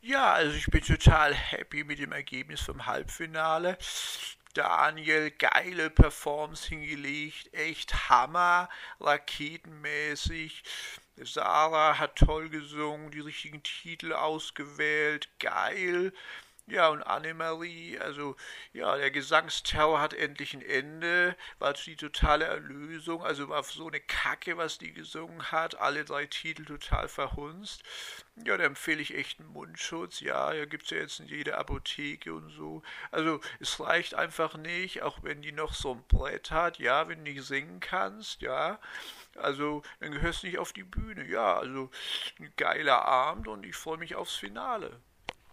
Ja, also ich bin total happy mit dem Ergebnis vom Halbfinale. Daniel, geile Performance hingelegt, echt Hammer, raketenmäßig. Sarah hat toll gesungen, die richtigen Titel ausgewählt, geil. Ja, und Annemarie, also ja, der Gesangsterror hat endlich ein Ende, war die totale Erlösung, also war so eine Kacke, was die gesungen hat, alle drei Titel total verhunzt. Ja, da empfehle ich echt einen Mundschutz, ja, ja gibt's ja jetzt in jeder Apotheke und so. Also es reicht einfach nicht, auch wenn die noch so ein Brett hat, ja, wenn du nicht singen kannst, ja. Also, dann gehörst du nicht auf die Bühne. Ja, also ein geiler Abend und ich freue mich aufs Finale.